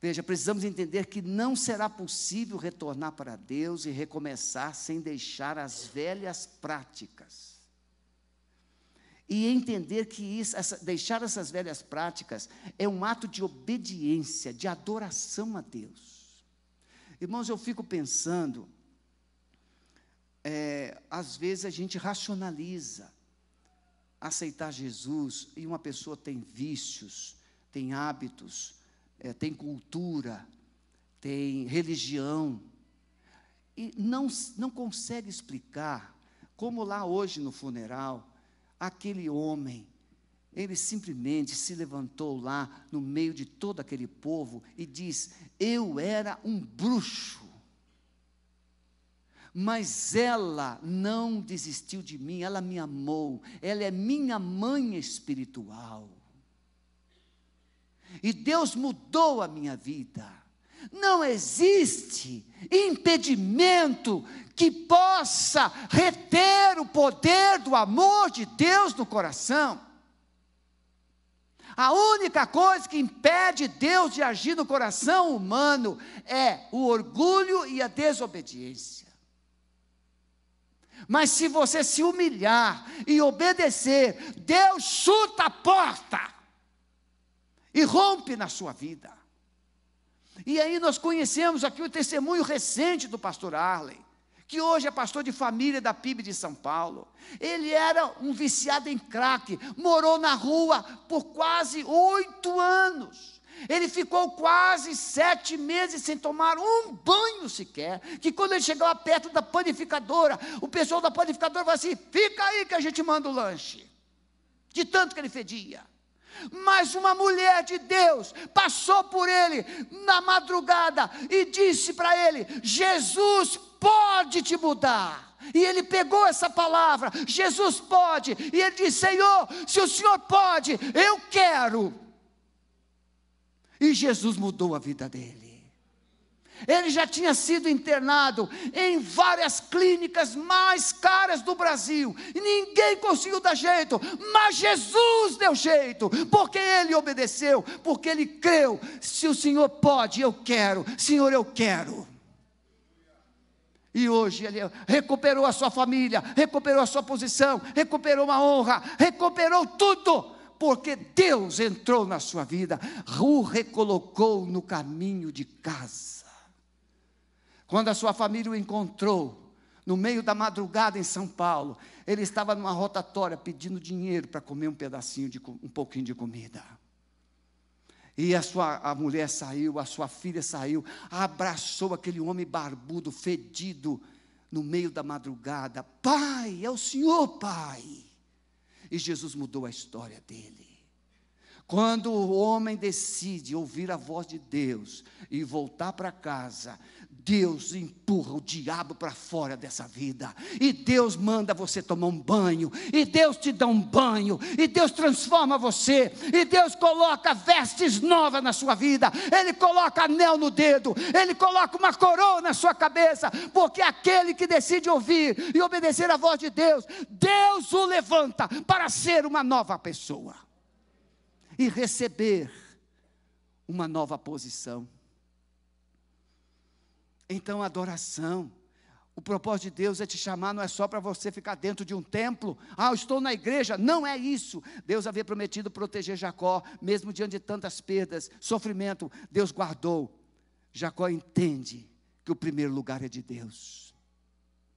Veja, precisamos entender que não será possível retornar para Deus e recomeçar sem deixar as velhas práticas. E entender que isso, essa, deixar essas velhas práticas é um ato de obediência, de adoração a Deus. Irmãos, eu fico pensando, é, às vezes a gente racionaliza aceitar Jesus e uma pessoa tem vícios, tem hábitos, é, tem cultura, tem religião, e não, não consegue explicar como lá hoje no funeral, aquele homem, ele simplesmente se levantou lá no meio de todo aquele povo e diz: Eu era um bruxo mas ela não desistiu de mim, ela me amou, ela é minha mãe espiritual. E Deus mudou a minha vida. Não existe impedimento que possa reter o poder do amor de Deus no coração. A única coisa que impede Deus de agir no coração humano é o orgulho e a desobediência. Mas se você se humilhar e obedecer, Deus chuta a porta e rompe na sua vida. E aí nós conhecemos aqui o testemunho recente do pastor Arley, que hoje é pastor de família da PIB de São Paulo. Ele era um viciado em crack, morou na rua por quase oito anos. Ele ficou quase sete meses sem tomar um banho sequer. Que quando ele chegava perto da panificadora, o pessoal da panificadora falou assim: fica aí que a gente manda o lanche. De tanto que ele fedia. Mas uma mulher de Deus passou por ele na madrugada e disse para ele: Jesus pode te mudar. E ele pegou essa palavra, Jesus pode, e ele disse: Senhor, se o Senhor pode, eu quero. E Jesus mudou a vida dele. Ele já tinha sido internado em várias clínicas mais caras do Brasil. E ninguém conseguiu dar jeito, mas Jesus deu jeito, porque ele obedeceu, porque ele creu. Se o Senhor pode, eu quero. Senhor, eu quero. E hoje ele recuperou a sua família, recuperou a sua posição, recuperou uma honra, recuperou tudo porque Deus entrou na sua vida, o recolocou no caminho de casa. Quando a sua família o encontrou, no meio da madrugada em São Paulo, ele estava numa rotatória pedindo dinheiro para comer um pedacinho de um pouquinho de comida. E a sua a mulher saiu, a sua filha saiu, abraçou aquele homem barbudo, fedido, no meio da madrugada. Pai, é o Senhor, Pai. E Jesus mudou a história dele. Quando o homem decide ouvir a voz de Deus e voltar para casa, Deus empurra o diabo para fora dessa vida, e Deus manda você tomar um banho, e Deus te dá um banho, e Deus transforma você, e Deus coloca vestes novas na sua vida, Ele coloca anel no dedo, Ele coloca uma coroa na sua cabeça, porque aquele que decide ouvir e obedecer a voz de Deus, Deus o levanta para ser uma nova pessoa. E receber uma nova posição. Então, adoração. O propósito de Deus é te chamar, não é só para você ficar dentro de um templo. Ah, eu estou na igreja. Não é isso. Deus havia prometido proteger Jacó, mesmo diante de tantas perdas, sofrimento. Deus guardou. Jacó entende que o primeiro lugar é de Deus.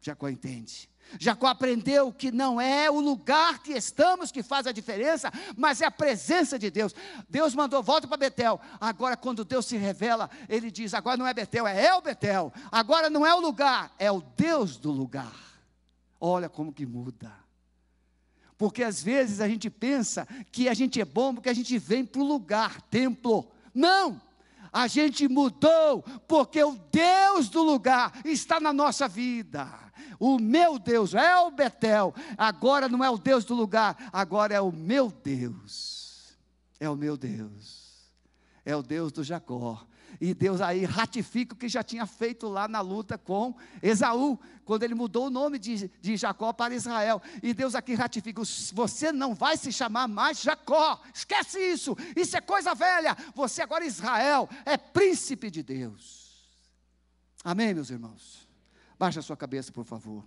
Jacó entende. Jacó aprendeu que não é o lugar que estamos que faz a diferença, mas é a presença de Deus. Deus mandou volta para Betel. Agora, quando Deus se revela, ele diz: agora não é Betel, é El Betel. Agora não é o lugar, é o Deus do lugar. Olha como que muda. Porque às vezes a gente pensa que a gente é bom porque a gente vem para o lugar, templo. Não! A gente mudou porque o Deus do lugar está na nossa vida. O meu Deus é o Betel. Agora não é o Deus do lugar, agora é o meu Deus. É o meu Deus. É o Deus do Jacó. E Deus aí ratifica o que já tinha feito lá na luta com Esaú, quando ele mudou o nome de, de Jacó para Israel. E Deus aqui ratifica: você não vai se chamar mais Jacó, esquece isso, isso é coisa velha. Você agora, Israel, é príncipe de Deus. Amém, meus irmãos? Baixa a sua cabeça, por favor.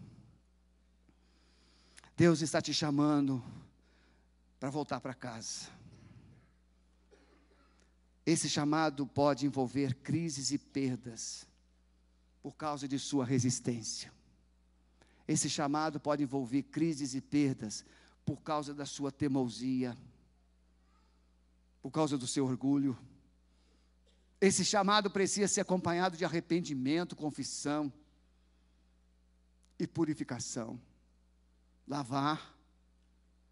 Deus está te chamando para voltar para casa. Esse chamado pode envolver crises e perdas por causa de sua resistência. Esse chamado pode envolver crises e perdas por causa da sua teimosia, por causa do seu orgulho. Esse chamado precisa ser acompanhado de arrependimento, confissão e purificação. Lavar,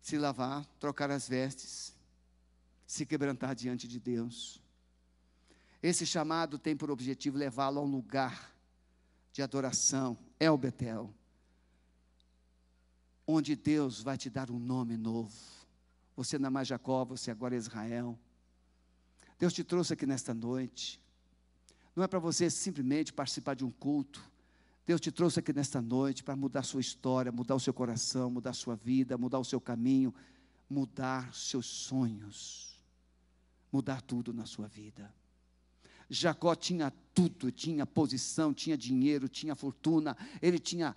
se lavar, trocar as vestes, se quebrantar diante de Deus. Esse chamado tem por objetivo levá-lo a um lugar de adoração, é o Betel, onde Deus vai te dar um nome novo. Você não é mais Jacó, você agora é Israel. Deus te trouxe aqui nesta noite. Não é para você simplesmente participar de um culto, Deus te trouxe aqui nesta noite para mudar sua história, mudar o seu coração, mudar sua vida, mudar o seu caminho, mudar seus sonhos, mudar tudo na sua vida. Jacó tinha tudo, tinha posição, tinha dinheiro, tinha fortuna, ele tinha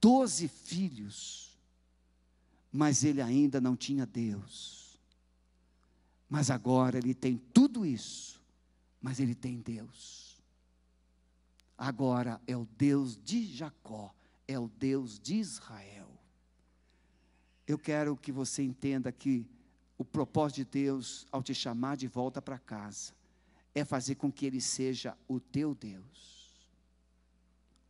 doze filhos, mas ele ainda não tinha Deus. Mas agora ele tem tudo isso, mas ele tem Deus agora é o Deus de Jacó, é o Deus de Israel. Eu quero que você entenda que o propósito de Deus, ao te chamar de volta para casa, é fazer com que Ele seja o teu Deus.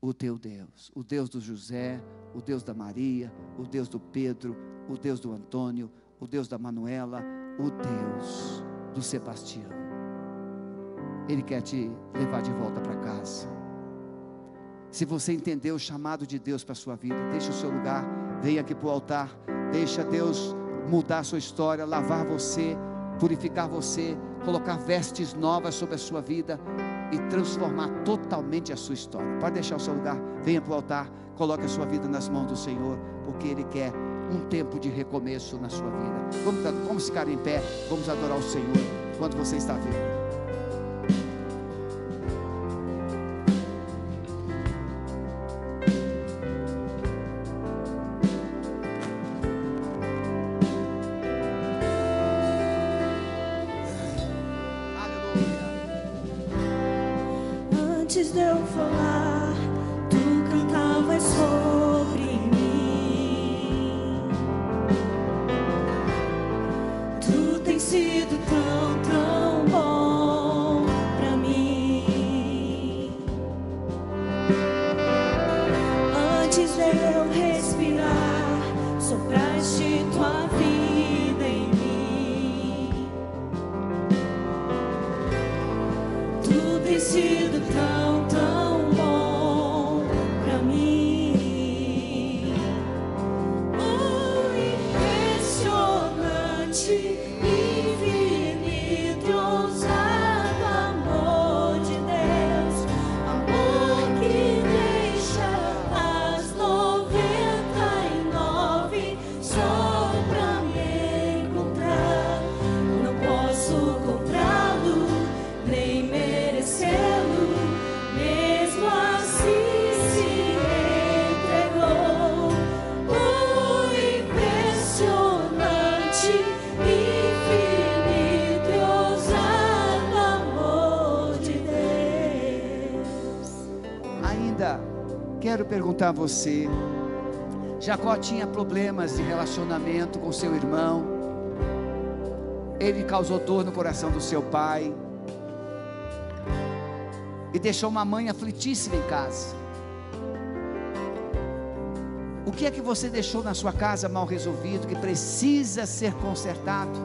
O teu Deus, o Deus do José, o Deus da Maria, o Deus do Pedro, o Deus do Antônio, o Deus da Manuela, o Deus do Sebastião. Ele quer te levar de volta para casa. Se você entendeu o chamado de Deus para a sua vida, deixe o seu lugar, venha aqui para o altar, deixa Deus mudar a sua história, lavar você, purificar você, colocar vestes novas sobre a sua vida e transformar totalmente a sua história. Pode deixar o seu lugar, venha para o altar, coloque a sua vida nas mãos do Senhor, porque Ele quer um tempo de recomeço na sua vida. Vamos, vamos ficar em pé, vamos adorar o Senhor enquanto você está vivo. Perguntar a você: Jacó tinha problemas de relacionamento com seu irmão, ele causou dor no coração do seu pai, e deixou uma mãe aflitíssima em casa. O que é que você deixou na sua casa mal resolvido, que precisa ser consertado?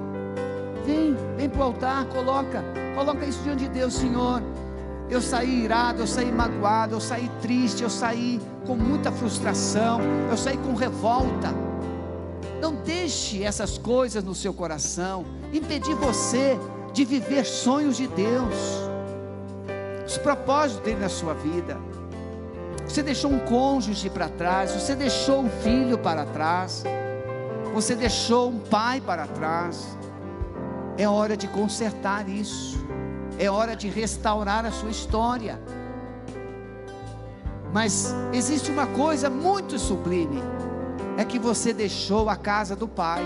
Vem, vem para o altar, coloca, coloca isso diante de Deus, Senhor. Eu saí irado, eu saí magoado, eu saí triste, eu saí com muita frustração, eu saí com revolta. Não deixe essas coisas no seu coração impedir você de viver sonhos de Deus, os propósitos dele na sua vida. Você deixou um cônjuge para trás, você deixou um filho para trás, você deixou um pai para trás. É hora de consertar isso. É hora de restaurar a sua história. Mas existe uma coisa muito sublime: é que você deixou a casa do Pai.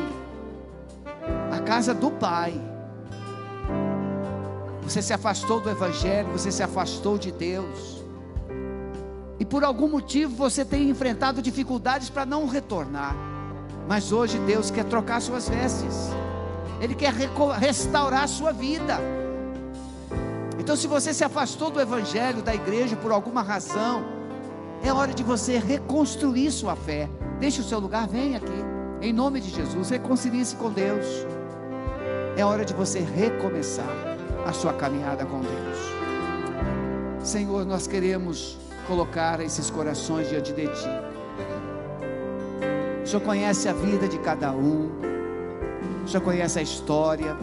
A casa do Pai. Você se afastou do Evangelho, você se afastou de Deus. E por algum motivo você tem enfrentado dificuldades para não retornar. Mas hoje Deus quer trocar suas vestes. Ele quer restaurar a sua vida. Então, se você se afastou do Evangelho, da igreja, por alguma razão, é hora de você reconstruir sua fé. Deixe o seu lugar, vem aqui. Em nome de Jesus, reconcilie-se com Deus. É hora de você recomeçar a sua caminhada com Deus. Senhor, nós queremos colocar esses corações diante de Ti. O Senhor conhece a vida de cada um. O Senhor conhece a história.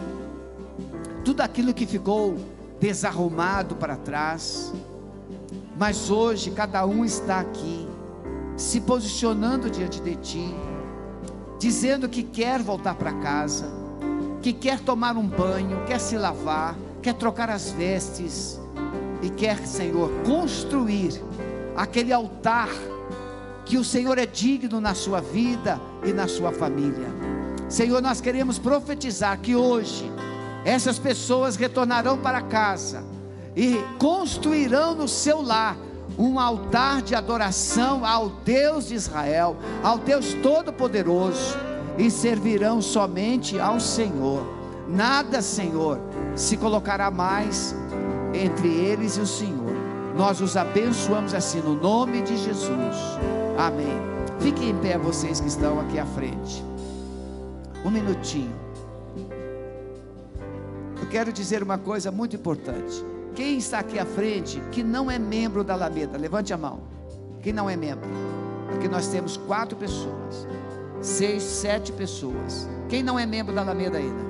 Tudo aquilo que ficou desarrumado para trás. Mas hoje cada um está aqui, se posicionando diante de Ti, dizendo que quer voltar para casa, que quer tomar um banho, quer se lavar, quer trocar as vestes e quer, Senhor, construir aquele altar que o Senhor é digno na sua vida e na sua família. Senhor, nós queremos profetizar que hoje essas pessoas retornarão para casa e construirão no seu lar um altar de adoração ao Deus de Israel, ao Deus Todo-Poderoso, e servirão somente ao Senhor. Nada, Senhor, se colocará mais entre eles e o Senhor. Nós os abençoamos assim no nome de Jesus. Amém. Fiquem em pé vocês que estão aqui à frente. Um minutinho. Quero dizer uma coisa muito importante. Quem está aqui à frente que não é membro da Alameda, levante a mão. Quem não é membro? Aqui nós temos quatro pessoas, seis, sete pessoas. Quem não é membro da Alameda ainda?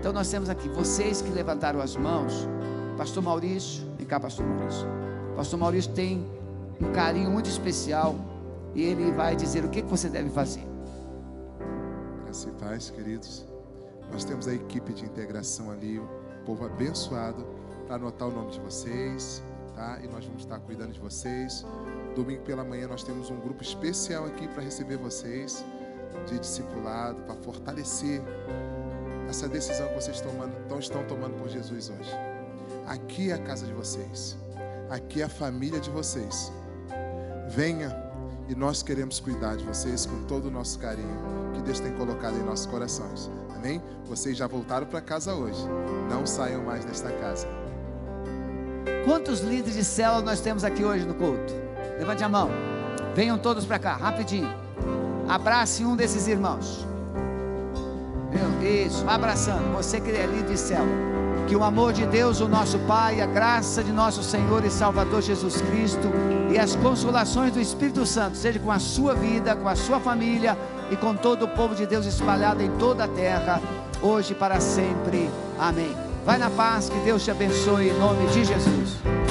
Então nós temos aqui vocês que levantaram as mãos. Pastor Maurício, vem cá, Pastor Maurício. Pastor Maurício tem um carinho muito especial e ele vai dizer o que você deve fazer. Graças e paz, queridos. Nós temos a equipe de integração ali, o povo abençoado, para anotar o nome de vocês, tá? E nós vamos estar cuidando de vocês. Domingo pela manhã nós temos um grupo especial aqui para receber vocês, de discipulado, para fortalecer essa decisão que vocês tomando, estão tomando por Jesus hoje. Aqui é a casa de vocês, aqui é a família de vocês. Venha e nós queremos cuidar de vocês com todo o nosso carinho que Deus tem colocado em nossos corações. Amém? Vocês já voltaram para casa hoje. Não saiam mais desta casa. Quantos líderes de célula nós temos aqui hoje no culto? Levante a mão. Venham todos para cá, rapidinho. Abrace um desses irmãos. Isso, abraçando. Você que é líder de célula. Que o amor de Deus, o nosso Pai, a graça de nosso Senhor e Salvador Jesus Cristo e as consolações do Espírito Santo seja com a sua vida, com a sua família e com todo o povo de Deus espalhado em toda a terra, hoje e para sempre. Amém. Vai na paz, que Deus te abençoe em nome de Jesus.